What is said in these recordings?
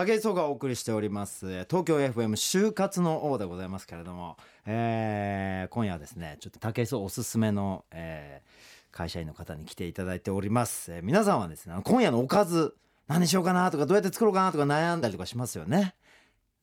武井壮がお送りしております。東京 FM 就活の王でございますけれども、えー、今夜はですねちょっと武井壮おすすめの、えー、会社員の方に来ていただいております、えー、皆さんはですね今夜のおかず何しようかなとかどうやって作ろうかなとか悩んだりとかしますよね。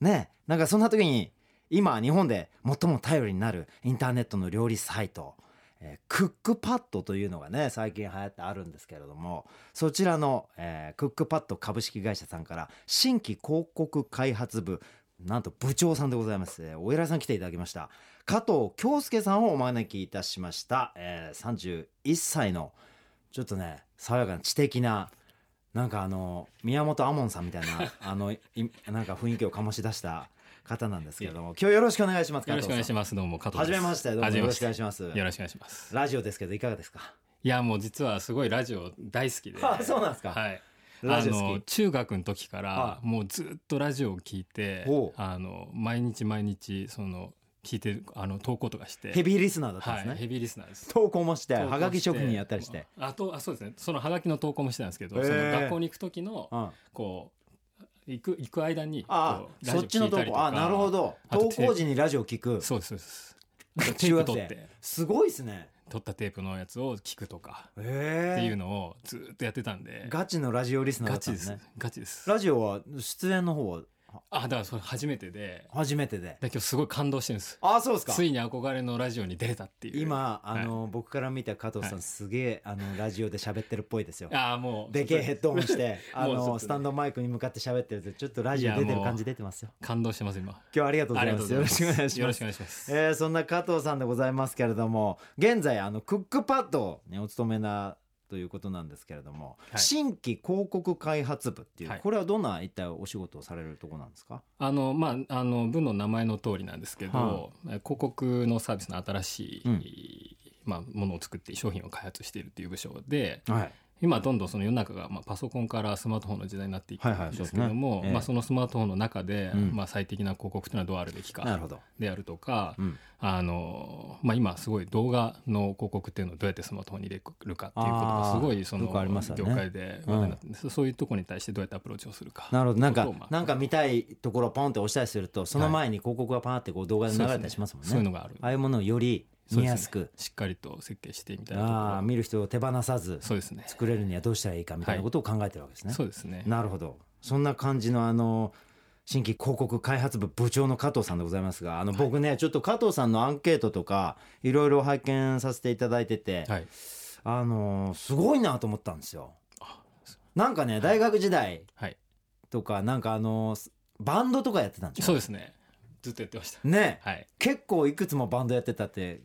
ね。なんかそんな時に今日本で最も頼りになるインターネットの料理サイト。え、クックパッドというのがね最近流行ってあるんですけれどもそちらの、え、クックパッド株式会社さんから新規広告開発部なんと部長さんでございます、えー、お偉いさん来ていただきました。加藤京介さんをお招きいたしました、えー、31歳のちょっとね爽やかな知的ななんかあの宮本亞門さんみたいなあの なんか雰囲気を醸し出した方なんですけれども今日よろしくお願いしますよろしくお願いします。どうも加藤はじめましてどうもよろしくお願いします。よろしくお願いします。ラジオですけどいかがですか？いやもう実はすごいラジオ大好きで。あそうなんですか。はい。あの中学の時からもうずっとラジオを聞いてあの毎日毎日その聞いてあの投稿とかして。ヘビーリスナーだったんですね、はい、ヘビーリスナーです。投稿もしてはがき職人やったりして。あとあそうですね。そのはがきの投稿もしてたんですけど、その学校に行く時の、こ行く行く間にあそっちの投稿。あなるほど。投稿時にラジオ聞く。そうですそうです。テープ取って。すごいですね。撮ったテープのやつを聞くとか。っていうのをずっとやってたんで。ガチのラジオリスナーだったんですね。ガチです。ラジオは出演の方はあだからそれ初めてで。初めてで。だ今日すごい感動してるんです。あそうですか。ついに憧れのラジオに出れたっていう。今あの、はい、僕から見た加藤さん、はい、すげえあのラジオで喋ってるっぽいですよ。あもうでけえヘッドホンして あのスタンドマイクに向かって喋ってるとちょっとラジオ出てる感じ出てますよ。感動してます今。今日はありがとうございます。よろしくお願いします。よろしくお願いします。えー、そんな加藤さんでございますけれども現在あのクックパッドにお勤めなということなんですけれども、はい、新規広告開発部っていう、はい、これはどんな一体お仕事をされるところなんですか？あの、まあ、あの部の名前の通りなんですけど、は広告のサービスの新しい、うん、まあ、ものを作って商品を開発しているという部署で、はい、今どんどんその世の中がまあパソコンからスマートフォンの時代になっていくんですけども、まあ、そのスマートフォンの中で、まあ最適な広告というのはどうあるべきかであるとか、あのまあ、今すごい動画の広告っていうのをどうやってスマートフォンに入れるかっていうことがすごいその業界で話題になって、そういうところに対してどうやってアプローチをするかなるほど。なんか、なんか見たいところをポンって押したりするとその前に広告がパーってこう動画で流れたりしますもんね。そういうのがある。ああいうものをより見やすく、ね、しっかりと設計してみたいなああ見る人を手放さずそうですね。作れるにはどうしたらいいかみたいなことを考えてるわけですね、はい、そうですね。なるほど。そんな感じのあの新規広告開発部部長の加藤さんでございますがあの僕ね、はい、ちょっと加藤さんのアンケートとかいろいろ拝見させていただいてて、はい、あのすごいなと思ったんですよ。なんかね大学時代とかなんかあのバンドとかやってたんですよ。そうですねずっとやってました。ね、はい、結構いくつもバンドやってたって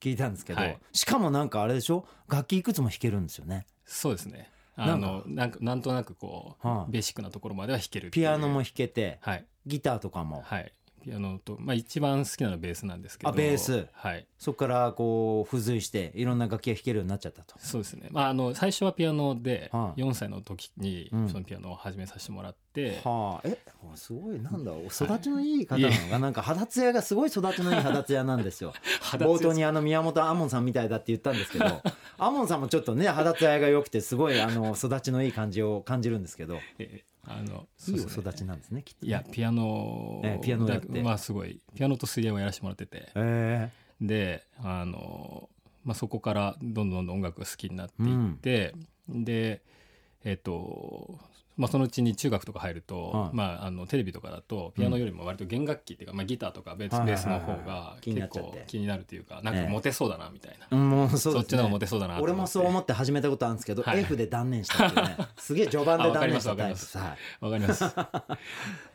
聞いたんですけど、はい、しかもなんかあれでしょ？楽器いくつも弾けるんですよね。そうですね。あのなんかなんとなくこう、はあ、ベーシックなところまでは弾けるピアノも弾けて、はい、ギターとかも、はい、ピアノと、まあ、一番好きなのはベースなんですけど。あベース、はい、そこからこう付随していろんな楽器が弾けるようになっちゃったと。そうですね、まあ、あの最初はピアノで4歳の時にそのピアノを始めさせてもらって、はあ、えすごいなんだ育ちのいい方なの？が、はい、なんか肌ツヤがすごい育ちのいい肌ツヤなんですよ。冒頭にあの宮本亞門さんみたいだって言ったんですけど 亞門さんもちょっとね肌ツヤが良くてすごいあの育ちのいい感じを感じるんですけど。えあのいいお育ちなんですねきっと、ね、いやピアノ、えー、ピアノやって。まあすごい。ピアノと水泳をやらせてもらってて、えー、であの、まあ、そこからどんどんどんどん音楽が好きになっていって、うん、でえっ、ー、とまあ、そのうちに中学とか入ると、はい、まあ、あのテレビとかだとピアノよりも割と弦楽器っていうか、まあ、ギターとかベース,、ベースの方が結構気になるというかなんかモテそうだなみたいな、もうそっちの方がモテそうだな俺もそう思って始めたことあるんですけど、はい、F で断念したってね。すげえ序盤で断念したタイプ。さわかります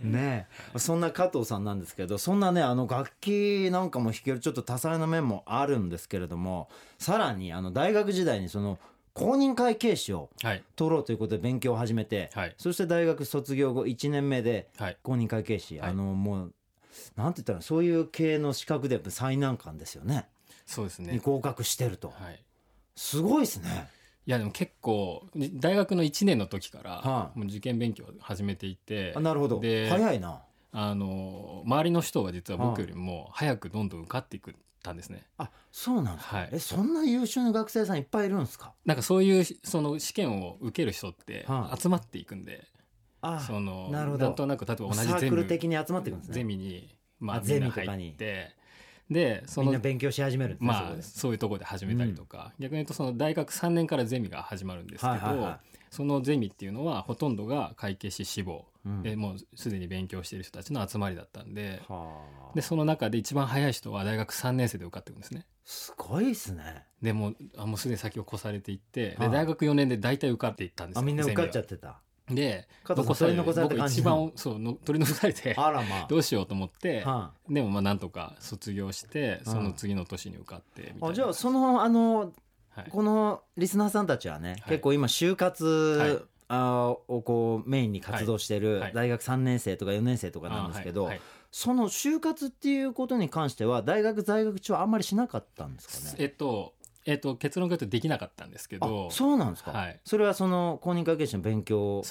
ねそんな加藤さんなんですけどそんなねあの楽器なんかも弾けるちょっと多彩な面もあるんですけれどもさらにあの大学時代にその公認会計士を取ろうということで勉強を始めて、はい、そして大学卒業後1年目で公認会計士、はい、あのもうなんて言ったらそういう系の資格で最難関ですよね。そうですね。に合格してると、はい、すごいですね。いやでも結構大学の1年の時からもう受験勉強を始めていて、あなるほど。早いなあの周りの人が実は僕よりも早くどんどん受かっていくたんですね。あそうなんですか、はい、えそんな優秀な学生さんいっぱいいるんですか？なんかそういうその試験を受ける人って集まっていくんで、そのなるほど。なんとなく例えば同じゼミ的に集まってくるんですね。ゼミにまあゼミ入ってでそのみんな勉強し始めるまあそういうところで始めたりとか、うん、逆に言うとその大学3年からゼミが始まるんですけど、はいはいはい、そのゼミっていうのはほとんどが会計士志望、うん、でもうすでに勉強している人たちの集まりだったんで。でその中で一番早い人は大学3年生で受かってるんですね。すごいですね。でもあもうすでに先を越されていって。で大学4年で大体受かっていったんですよ。あみんな受かっちゃってた。で残され残された僕一番そうの取り残されて。あら、まあ、どうしようと思って、はあ、でもまあなんとか卒業してその次の年に受かってみたいな、じゃあそのあの、はい、このリスナーさんたちはね、はい、結構今就活、はい。あをこうメインに活動してる大学3年生とか4年生とかなんですけど、その就活っていうことに関しては大学在学中はあんまりしなかったんですかね？えっとえっと、結論から言うとできなかったんですけどそうなんですか、はい、それはその公認会計士の勉強を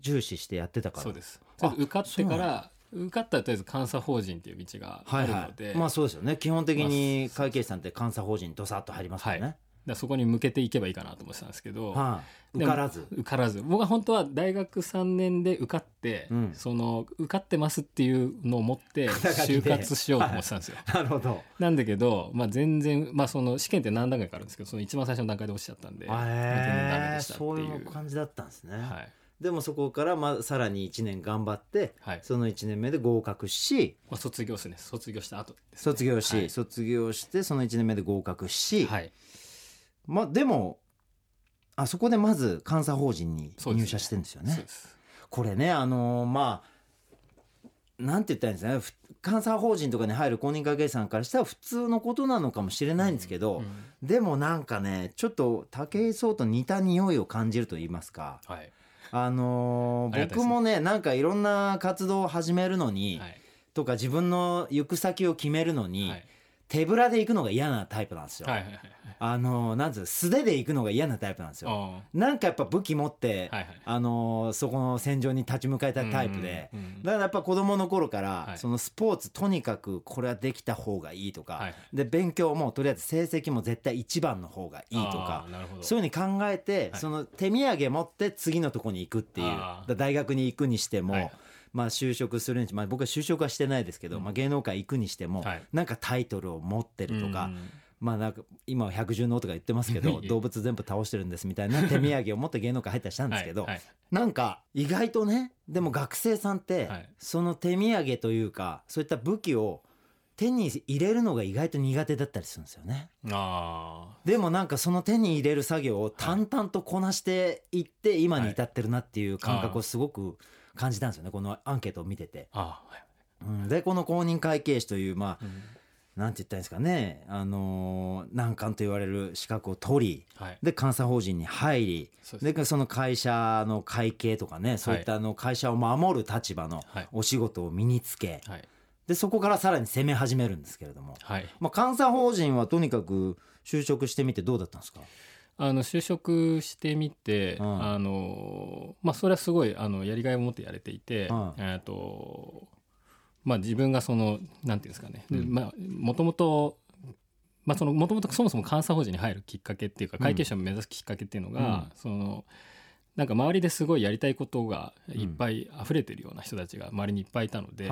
重視してやってたからそうです。受かってから受かったらとりあえず監査法人っていう道があるので、はいはい、まあそうですよね。基本的に会計士さんって監査法人どさっと入りますよね、はいだそこに向けていけばいいかなと思ってたんですけど、はあ、受からず。受からず。僕は本当は大学3年で受かって、うん、その受かってますっていうのを持って就活しようと思ってたんですよ。なるほど。なんだけど、まあ、全然、まあ、その試験って何段階かあるんですけどその一番最初の段階で落ちちゃったんで、まあ、全然ダメでしたっていう。そういう感じだったんですね。はい。でもそこからまあさらに1年頑張って、はい、その1年目で合格し、まあ、卒業です。ね卒業した後、ね、卒業し、はい、卒業してその1年目で合格し、はい、まあでもあそこでまず監査法人に入社してるんですよね。これねあのー、まあなんて言ったらいいんですかね。監査法人とかに入る公認会計士さんからしたら普通のことなのかもしれないんですけど、うんうん、でもなんかねちょっと武井壮と似た匂いを感じると言いますか、はい、あのー、僕もねなんかいろんな活動を始めるのに、はい、とか自分の行く先を決めるのに、はい、手ぶらで行くのが嫌なタイプなんですよ。はいはいはいあのなんつう素手で行くのが嫌なタイプなんですよ。なんかやっぱ武器持って、はいはい、あのそこの戦場に立ち向かえたタイプで、うんうん、だからやっぱ子供の頃から、はい、そのスポーツとにかくこれはできた方がいいとか、はい、で勉強もとりあえず成績も絶対一番の方がいいとかそういうふうに考えて、はい、その手土産持って次のとこに行くっていう。大学に行くにしても。まあ、就職するにまあ、僕は就職はしてないですけど、うん、まあ、芸能界行くにしても、はい、なんかタイトルを持ってるとか、うん。まあなんか今は百獣の王とか言ってますけど 動物全部倒してるんですみたいな手土産を持って芸能界入ったりしたんですけど、なんか意外とねでも学生さんってその手土産というかそういった武器を手に入れるのが意外と苦手だったりするんですよね。でもなんかその手に入れる作業を淡々とこなしていって今に至ってるなっていう感覚をすごく感じたんですよね。このアンケートを見てて。うん、でこの公認会計士というまあ、うん。なんて言ったんですかね、あのー、難関と言われる資格を取り、はい、で監査法人に入りでその会社の会計とかねそういったあの会社を守る立場のお仕事を身につけ、はい、でそこからさらに攻め始めるんですけれども、はい、まあ、監査法人はとにかく就職してみてどうだったんですか？あの就職してみて、うん、あのまあ、それはすごいあのやりがいを持ってやれていて、うん、えーとまあ、自分がそのなんていうんですかね、まあ、もともとまあ、そのもともとそもそも監査法人に入るきっかけっていうか会計士を目指すきっかけっていうのが、そのなんか周りですごいやりたいことがいっぱい溢れてるような人たちが周りにいっぱいいたので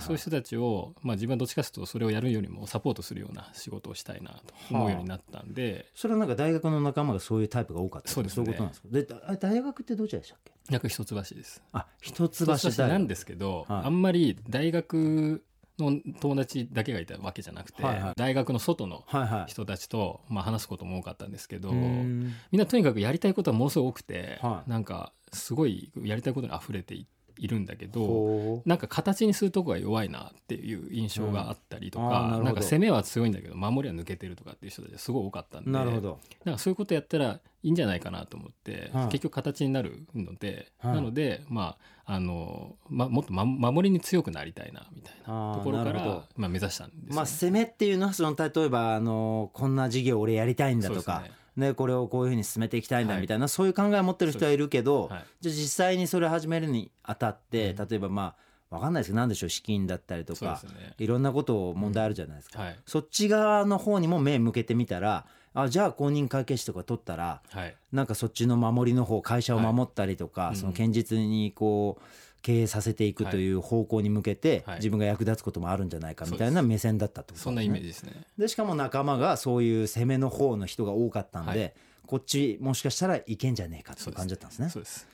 そういう人たちを、まあ、自分はどっちかというとそれをやるよりもサポートするような仕事をしたいなと思うようになったんで、はあ、それはなんか大学の仲間がそういうタイプが多かったそうです、ね、そういうことなんですか？で大学ってどちらでしたっけ？約一橋です。あ一橋なんですけど、はい、あんまり大学の友達だけがいたわけじゃなくて、はいはい、大学の外の人たちと、まあ、話すことも多かったんですけど、みんなとにかくやりたいことはものすごく多くて、はい、なんかすごいやりたいことに溢れていいるんだけどなんか形にするとこが弱いなっていう印象があったりとか、うん、なんか攻めは強いんだけど守りは抜けてるとかっていう人たちすごい多かったんでなるほど。なんかそういうことやったらいいんじゃないかなと思って、は結局形になるので、はなのでまああの、ま、もっと、ま、守りに強くなりたいなみたいなところからまあ、目指したんです、ね、まあ、攻めっていうのはその例えばあのこんな事業俺やりたいんだとか。ね、これをこういうふうに進めていきたいんだみたいな、はい、そういう考えを持ってる人はいるけど、はい、じゃあ実際にそれを始めるにあたって、例えばまあ分かんないですけど何でしょう資金だったりとか、ね、いろんなことを問題あるじゃないですか、うん。はい、そっち側の方にも目向けてみたらあじゃあ公認会計士とか取ったら、はい、なんかそっちの守りの方会社を守ったりとか、はい、その堅実にこう経営させていくという方向に向けて、自分が役立つこともあるんじゃないかみたいな目線だったってことね。そんなイメージですね。でしかも仲間がそういう攻めの方の人が多かったんで、こっちもしかしたらいけんじゃねえかっていう感じだったんですね。そうです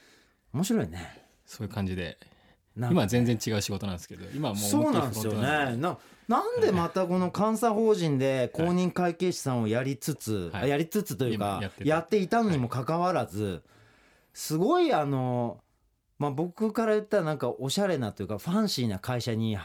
面白いね。そういう感じで。今は全然違う仕事なんですけど今もうそうなんですよね。ななんでまたこの監査法人で公認会計士さんをやりつつ、はい、やりつつというかやっていたのにもかかわらず、すごいあの、まあ、僕から言ったらなんかおしゃれなというかファンシーな会社に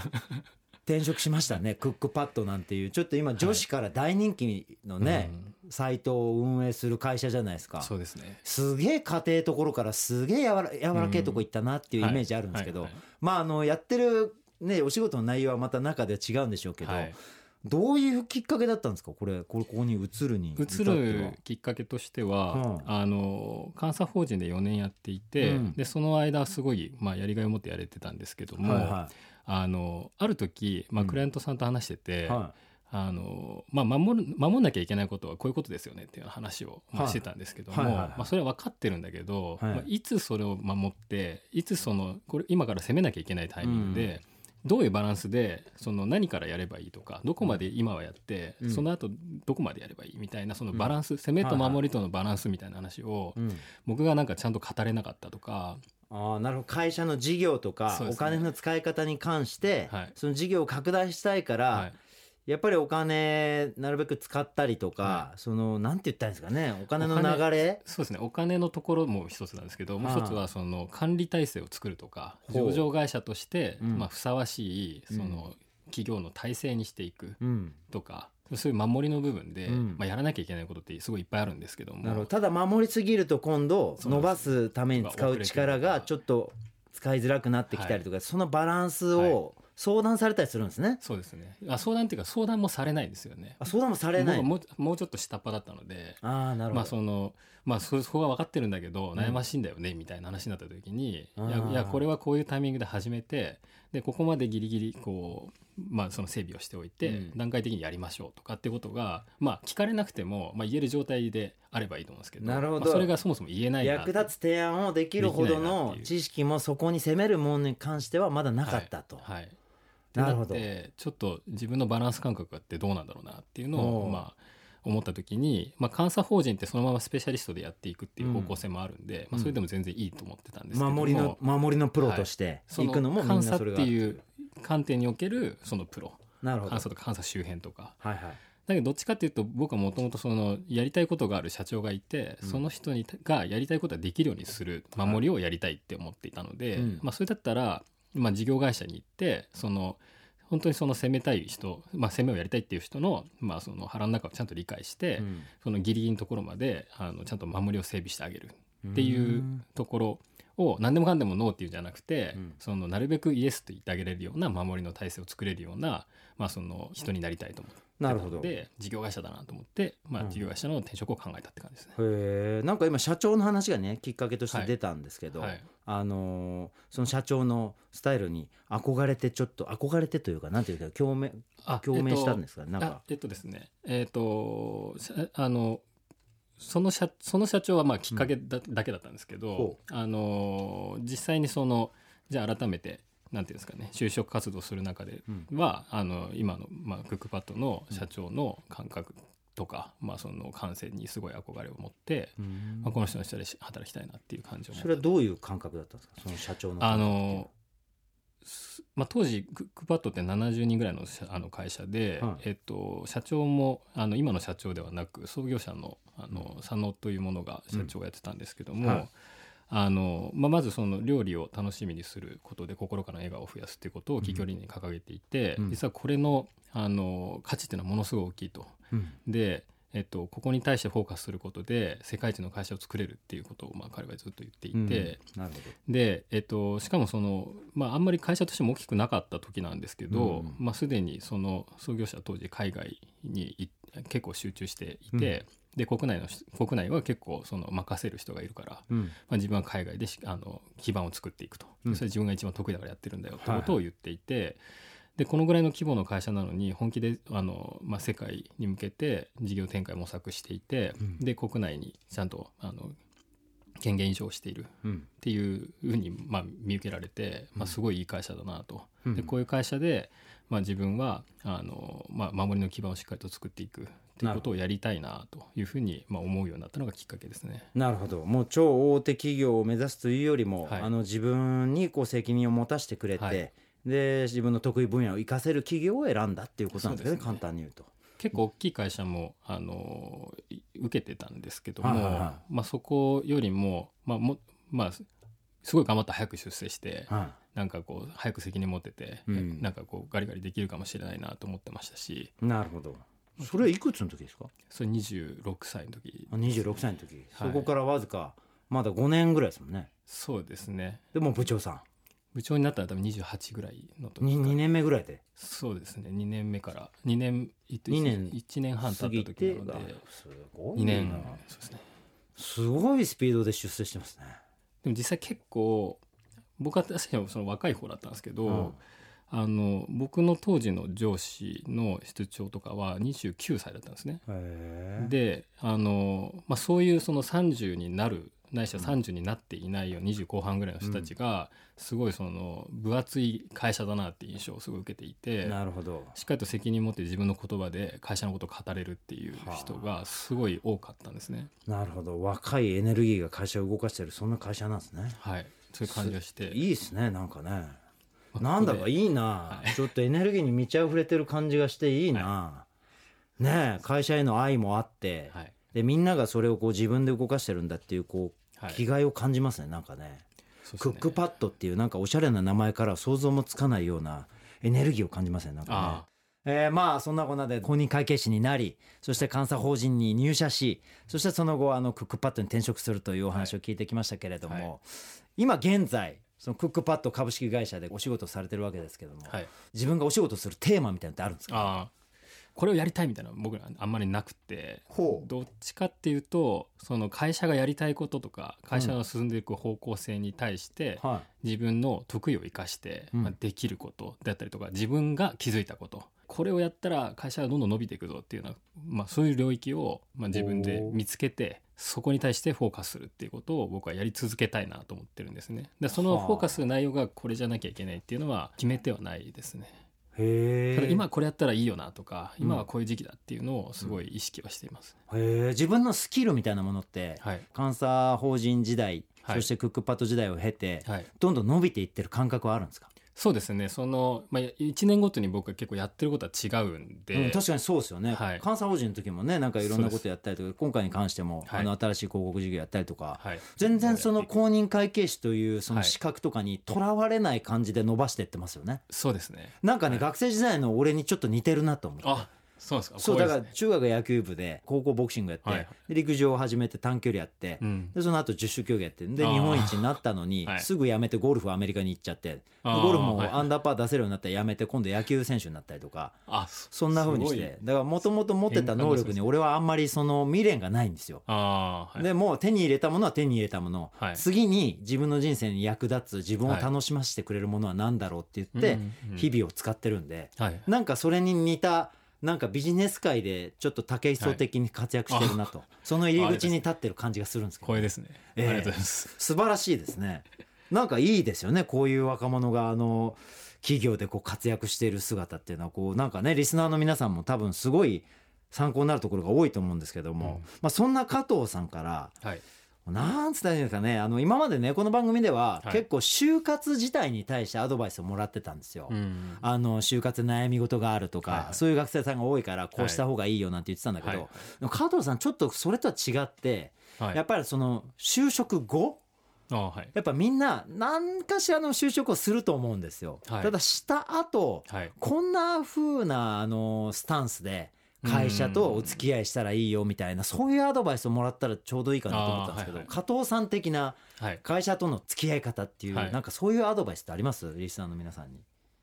転職しましたね。クックパッドなんていう。ちょっと今女子から大人気のね、はいサイトを運営する会社じゃないですか。そうですね。すげえ家庭ところからすげえやわらけえとこ行ったなっていうイメージあるんですけど、まああのやってるねお仕事の内容はまた中では違うんでしょうけど、はい、どういうきっかけだったんですか？これこれここに移るに移るきっかけとしては、うん、あの監査法人で4年やっていて、うん、でその間すごい、まあ、やりがいを持ってやれてたんですけども、はいはい、あのある時、まあ、クライアントさんと話してて、うんはい。あのまあ、守る守んなきゃいけないことはこういうことですよねっていう話を、まあ、してたんですけども、はいはいはい。まあ、それは分かってるんだけど、はい。まあ、いつそれを守っていつそのこれ今から攻めなきゃいけないタイミングで、うん、どういうバランスでその何からやればいいとかどこまで今はやって、うん、その後どこまでやればいいみたいなそのバランス、うん、攻めと守りとのバランスみたいな話を、僕がなんかちゃんと語れなかったとか。あなるほど。会社の事業とか、お金の使い方に関して、はい、その事業を拡大したいから、はいやっぱりお金なるべく使ったりとか、はい、そのなんて言ったんですかねお金の流れ？そうですね。お金のところも一つなんですけどもう一つはその管理体制を作るとか上場会社として、まあ、ふさわしいその企業の体制にしていくとか、うん、そういう守りの部分で、うん、まあ、やらなきゃいけないことってすごいいっぱいあるんですけども。なるほど。ただ守りすぎると今度伸ばすために使う力がちょっと使いづらくなってきたりとか、はい、そのバランスを、相談されたりするんですね。そうですね。あ相談っていうか相談もされないですよね。あ相談もされない。もうもうちょっと下っ端だったので、あなるほど。まあそのまあそそこは分かってるんだけど悩ましいんだよね、みたいな話になった時に、いやいやこれはこういうタイミングで始めてでここまでギリギリこうまあ、その整備をしておいて、うん、段階的にやりましょうとかってことが、まあ、聞かれなくても、まあ、言える状態であればいいと思うんですけどなるほど、まあ、それがそもそも言えない役立つ提案をできるほどの知識もそこに責めるものに関してはまだなかったと。はい、はいなるほど。ちょっと自分のバランス感覚ってどうなんだろうなっていうのをまあ思った時に、まあ、監査法人ってそのままスペシャリストでやっていくっていう方向性もあるんで、うん、まあ、それでも全然いいと思ってたんですけど守りの守りのプロとして行くのも、監査って。いう観点におけるそのプロ。なるほど。監査とか監査周辺とか。はいはい。だけどどっちかっていうと僕はもともとそのやりたいことがある社長がいて、その人にがやりたいことができるようにする守りをやりたいって思っていたので、まあ、それだったら、まあ、事業会社に行ってその本当にその攻めたい人、まあ、攻めをやりたいっていう人の,、まあその腹の中をちゃんと理解して、うん、そのギリギリのところまであのちゃんと守りを整備してあげるっていうところを何でもかんでもノーっていうんじゃなくて、うん、そのなるべくイエスと言ってあげれるような守りの体制を作れるような、まあ、その人になりたいと思って。なるほど。で事業会社だなと思って、まあ、事業会社の転職を考えたって感じですね。うん、へなんか今社長の話がねきっかけとして出たんですけど、はい。はい、あのー、その社長のスタイルに憧れてちょっと憧れてというかなんていうか共鳴共鳴したんですか、えっと、なんか。えっとですね。えっ、とあのその社その社長はまあきっかけだ,、だけだったんですけど、あの実際にそのじゃあ改めてなんていうんですかね就職活動する中では、うん、あの今の、まあ、クックパッドの社長の感覚とか、まあ、その感性にすごい憧れを持って、まあ、この人の下で働きたいなっていう感じをそれはどういう感覚だったんですか？その社長のあのまあ、当時クックパッドって70人ぐらいのあの会社で、はい、えっと、社長もあの今の社長ではなく創業者のあの佐野というものが社長をやってたんですけども、うん。はいあのまあ、まずその料理を楽しみにすることで心からの笑顔を増やすっていうことを企業理念に掲げていて、うん、実はこれのあの価値っていうのはものすごい大きいと。うん、でえっと、ここに対してフォーカスすることで世界一の会社を作れるっていうことを、まあ、彼はずっと言っていて、うん、で、えっと、しかもその、まあ、あんまり会社としても大きくなかった時なんですけど、うん、まあ、すでにその創業者当時海外に結構集中していて、で国内の国内は結構その任せる人がいるから、うん、まあ、自分は海外であの基盤を作っていくと、うん、それ自分が一番得意だからやってるんだよってことを言っていて、はい、でこのぐらいの規模の会社なのに本気であの、まあ、世界に向けて事業展開模索していて、うん、で国内にちゃんとあの権限移譲しているっていうふうに、まあ、見受けられて、まあ、すごいいい会社だなと。でこういう会社で、まあ、自分はあの、まあ、守りの基盤をしっかりと作っていくっていうことをやりたいなというふうに、まあ、思うようになったのがきっかけですね。なるほど。もう超大手企業を目指すというよりも、はい、あの自分にこう責任を持たせてくれて、はい、で自分の得意分野を生かせる企業を選んだっていうことなんですね、ね、簡単に言うと。結構大きい会社もあの受けてたんですけども、はいはいはい、まあ、そこよりも,、まあもまあ、すごい頑張って早く出世して、はい、なんかこう早く責任持ってて、うん、なんかこうガリガリできるかもしれないなと思ってましたし。なるほど。それはいくつの時ですか？それ26歳の時。あ26歳の時、はい、そこからわずかまだ5年ぐらいですもんね。そうですね。でも部長さん。部長になったら多分28ぐらいの時 2, 2年目ぐらいで。そうですね。2年目から2年2年1年半経った時なので。すごい2年そうですね。すごいスピードで出世してますねでも実際結構僕は確かにその若い方だったんですけど、あの僕の当時の上司の室長とかは29歳だったんですね。であの、まあ、そういうその30になるないしは30になっていないよ20後半ぐらいの人たちが、すごいその分厚い会社だなっていう印象をすごい受けていてなるほどしっかりと責任を持って自分の言葉で会社のことを語れるっていう人がすごい多かったんですね。なるほど若いエネルギーが会社を動かしてるそんな会社なんですね。はいそういう感じがしていいですねなんかね。なんだかいいな、はい、ちょっとエネルギーに満ち溢れてる感じがしていいな、はい、ね会社への愛もあって、はい、でみんながそれをこう自分で動かしてるんだっていうこう気概を感じますねなんかね、ね、クックパッドっていうなんかおしゃれな名前から想像もつかないようなエネルギーを感じますねなんかね。えー、まあそんなこんなで公認会計士になりそして監査法人に入社しそしてその後あのクックパッドに転職するというお話を聞いてきましたけれども、今現在そのクックパッド株式会社でお仕事されてるわけですけども、はい、自分がお仕事するテーマみたいなのってあるんですか？これをやりたいみたいな僕らあんまりなくてどっちかっていうとその会社がやりたいこととか会社の進んでいく方向性に対して、うん。自分の得意を生かして、まあ、できることだったりとか自分が気づいたことこれをやったら会社がどんどん伸びていくぞっていうのは、まあ、そういう領域を、まあ、自分で見つけてそこに対してフォーカスするっていうことを僕はやり続けたいなと思ってるんですね。でそのフォーカスする内容がこれじゃなきゃいけないっていうのは決めてはないですね。へただ今これやったらいいよなとか今はこういう時期だっていうのをすごい意識はしています。うん、へ自分のスキルみたいなものって、はい、監査法人時代、はい、そしてクックパッド時代を経て、はい、どんどん伸びていってる感覚はあるんですか？そうですね。その、まあ、1年ごとに僕は結構やってることは違うんで、うん、確かにそうですよね、はい、監査法人の時もねなんかいろんなことやったりとか今回に関しても、はい、あの新しい広告事業やったりとか、はい、全然その公認会計士というその資格とかにとらわれない感じで伸ばしていってますよね。そうですね。なんかね、学生時代の俺にちょっと似てるなと思って。そうですか？そうだから中学野球部で高校ボクシングやって、はい、陸上を始めて短距離やって、うん、でその後十種競技やってで日本一になったのに、すぐ辞めてゴルフアメリカに行っちゃってゴルフもアンダーパー出せるようになったら辞めて今度野球選手になったりとかそんなふうにして。だからもともと持ってた能力に俺はあんまりその未練がないんですよ。はい、でも手に入れたものは手に入れたもの、はい、次に自分の人生に役立つ自分を楽しませてくれるものは何だろうって言って日々を使ってるんで、はい、なんかそれに似たなんかビジネス界でちょっと武井壮的に活躍してるなと、はい、その入り口に立ってる感じがするんですけど、光栄ですね、えー、ありがとうございます。素晴らしいですね。なんかいいですよね。こういう若者があの企業でこう活躍している姿っていうのはこうなんかねリスナーの皆さんも多分すごい参考になるところが多いと思うんですけども、うん、まあ、そんな加藤さんから、はいなんつったらいいんですかね。あの今までねこの番組では、結構就活自体に対してアドバイスをもらってたんですよ。あの就活悩み事があるとか、はいはい、そういう学生さんが多いからこうした方がいいよなんて言ってたんだけど、はい、加藤さんちょっとそれとは違って、はい、やっぱりその就職後はい、やっぱみんな何かしらの就職をすると思うんですよ。はい、ただした後、はい、こんな風なあなスタンスで会社とお付き合いしたらいいよみたいなそういうアドバイスをもらったらちょうどいいかなと思ったんですけど、はいはい、加藤さん的な会社との付き合い方っていう、はい、なんかそういうアドバイスってあります？リスナーの皆さんに。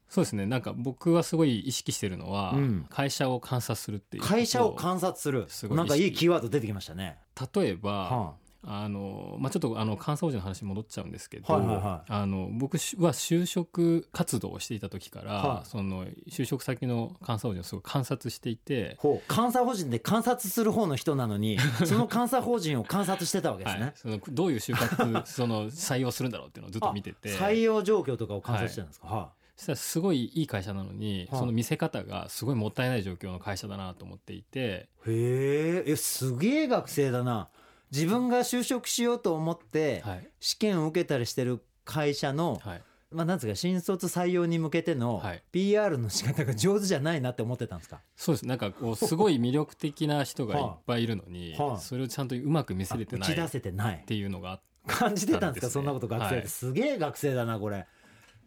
そうですね。なんか僕はすごい意識してるのは、うん、会社を観察するっていう会社を観察する。なんかいいキーワード出てきましたね。例えば、はああのまあ、ちょっとあの監査法人の話に戻っちゃうんですけど、はいはいはい、あの僕は就職活動をしていた時から、はい、その就職先の監査法人をすごい観察していて監査法人で観察する方の人なのに その監査法人を観察してたわけですね、はい、そのどういう就活 その採用するんだろうっていうのをずっと見てて。採用状況とかを観察してたんですか、はい。そしたらすごいいい会社なのに、その見せ方がすごいもったいない状況の会社だなと思っていて。へえすげえ学生だな自分が就職しようと思って試験を受けたりしてる会社の、はい、まあ、なんですか新卒採用に向けての PR の仕方が上手じゃないなって思ってたんですか、そうです。なんかこうすごい魅力的な人がいっ ぱいいるのに、はあ、それをちゃんとうまく見せれてない打ち出せてない。っていうのがあって感じてたんですか？そんなこと学生、はい、すげえ学生だなこれ。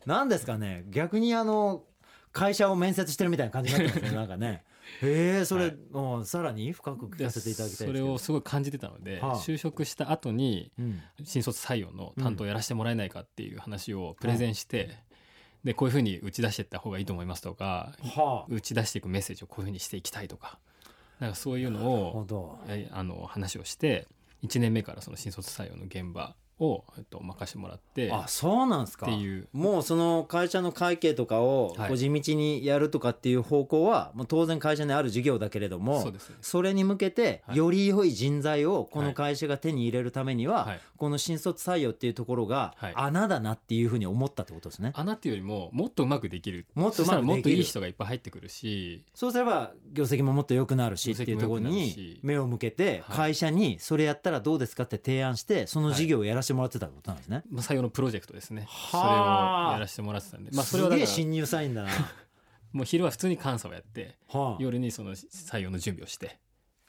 何ですかね？逆にあの会社を面接してるみたいな感じになってますねなんかねへえそれ、はい、さらに深く聞かせていただきたいそれをすごい感じてたので、はあ、就職した後に新卒採用の担当をやらせてもらえないかっていう話をプレゼンして、うん、でこういうふうに打ち出していった方がいいと思いますとか、はあ、打ち出していくメッセージをこういうふうにしていきたいとかなんかそういうのをあの話をして1年目からその新卒採用の現場を、えっと、任してもらってあそうなんですか。っていう。もうその会社の会計とかをこう地道にやるとかっていう方向は、もう当然会社にある事業だけれどもそ、ね、それに向けてより良い人材をこの会社が手に入れるためには、はい、この新卒採用っていうところが穴だなっていうふうに思ったってことですね、穴っていうよりももっとうまくできる。もっとうまくもっといい人がいっぱい入ってくるし。そうすれば業績ももっと良くなるしっていうところに目を向けて会社にそれやったらどうですかって提案してその事業をやらせてもらってたことなんですね、ね、まあ、採用のプロジェクトですね。それをやらせてもらってたんで、まあ、それはすげえ新入社員だな。もう昼は普通に監査をやって、はあ、夜にその採用の準備をして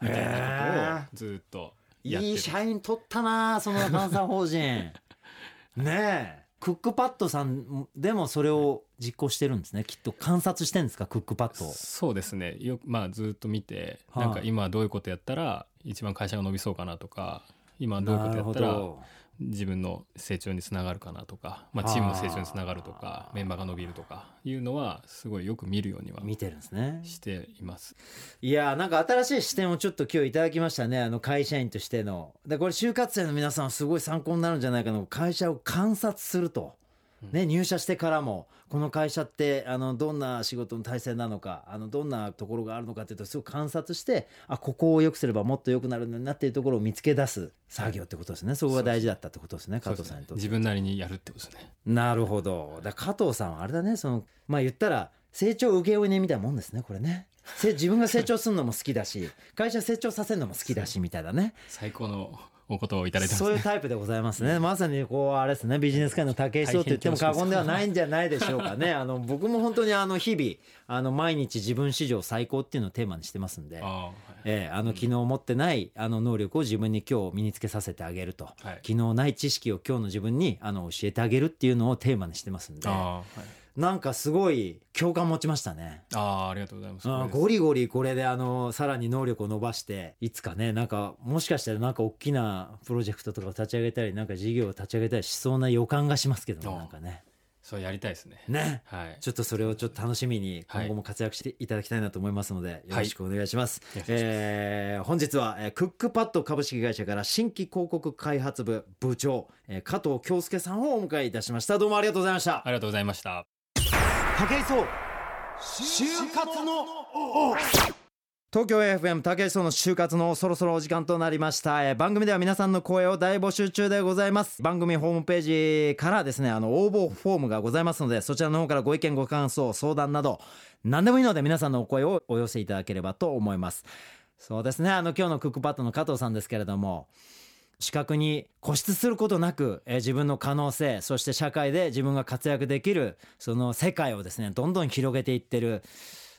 みたいなことをずっとやっていい社員取ったなその監査法人。ねえ。クックパッドさんでもそれを実行してるんですね。きっと観察してんですかクックパッドそうですね。よまあずっと見て、はあ、なんか今どういうことやったら一番会社が伸びそうかなとか今どういうことやったら自分の成長につながるかなとか、まあ、チームの成長につながるとかメンバーが伸びるとかいうのはすごいよく見るようには見てるんですね。しています。いやなんか新しい視点をちょっと今日いただきましたね。あの会社員としての。でこれ就活生の皆さんすごい参考になるんじゃないかな。会社を観察するとね、入社してからもこの会社ってあのどんな仕事の体制なのかあのどんなところがあるのかっていうとすごく観察してあここを良くすればもっと良くなるんだなっていうところを見つけ出す作業ってことですね。そこが大事だったってことですね。加藤さんにと。って自分なりにやるってことですね。なるほど。だ加藤さんはあれだね。そのまあ言ったら成長請負人みたいなもんですねこれね。自分が成長するのも好きだし会社成長させるのも好きだしみたいなね。最高のお言葉をいただいてそういうタイプでございますね。まさにこうあれですね。ビジネス界の武井壮と言っても過言ではないんじゃないでしょうかね。あの僕も本当にあの日々あの毎日自分史上最高っていうのをテーマにしてますんで、あ,、えー、あの昨日持ってないあの能力を自分に今日身につけさせてあげると、はい、昨日ない知識を今日の自分にあの教えてあげるっていうのをテーマにしてますんで。はいなんかすごい共感持ちましたね。ああ、ありがとうございます。あゴリゴリこれであの、さらに能力を伸ばして、いつかね、なんか、もしかしたらなんか大きなプロジェクトとかを立ち上げたり、なんか事業を立ち上げたりしそうな予感がしますけどなんかね。そうやりたいですね。ね。はい。ちょっとそれをちょっと楽しみに今後も活躍していただきたいなと思いますので、よろしくお願いします。はい、えー、本日は、えー、クックパッド株式会社から新規広告開発部部長、えー、加藤京介さんをお迎えいたしました。どうもありがとうございました。ありがとうございました。武井壮就活の東京 FM 武井壮の就活のそろそろお時間となりました、え番組では皆さんの声を大募集中でございます。番組ホームページからですねあの応募フォームがございますのでそちらの方からご意見ご感想相談など何でもいいので皆さんのお声をお寄せいただければと思います。そうですねあの今日のクックパッドの加藤さんですけれども資格に固執することなく、えー、自分の可能性そして社会で自分が活躍できるその世界をですねどんどん広げていってる。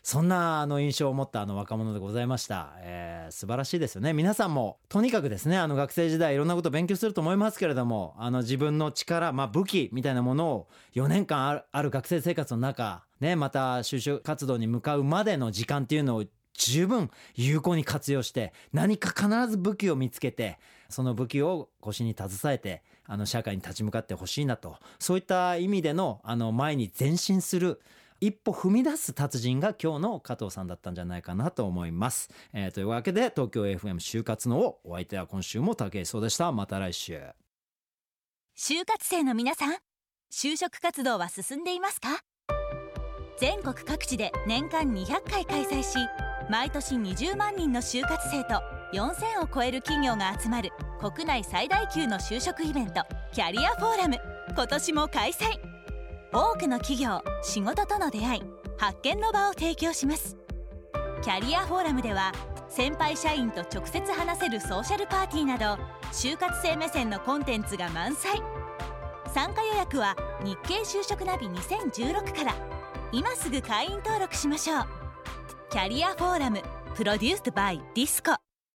そんなあの印象を持ったあの若者でございました、えー、素晴らしいですよね。皆さんもとにかくですねあの学生時代いろんなことを勉強すると思いますけれどもあの自分の力、まあ、武器みたいなものを4年間あるある学生生活の中ねまた就職活動に向かうまでの時間っていうのを十分有効に活用して何か必ず武器を見つけてその武器を腰に携えてあの社会に立ち向かってほしいなと。そういった意味でのあの前に前進する一歩踏み出す達人が今日の加藤さんだったんじゃないかなと思います、えー、というわけで東京 FM 就活のお相手は今週も武井壮でした。また来週。就活生の皆さん就職活動は進んでいますか？全国各地で年間200回開催し毎年20万人の就活生と4000を超える企業が集まる国内最大級の就職イベントキャリアフォーラム。今年も開催。多くの企業仕事との出会い発見の場を提供します。キャリアフォーラムでは先輩社員と直接話せるソーシャルパーティーなど就活生目線のコンテンツが満載。参加予約は日経就職ナビ2016から。今すぐ会員登録しましょう。キャリアフォーラムプロデュース by ディスコ。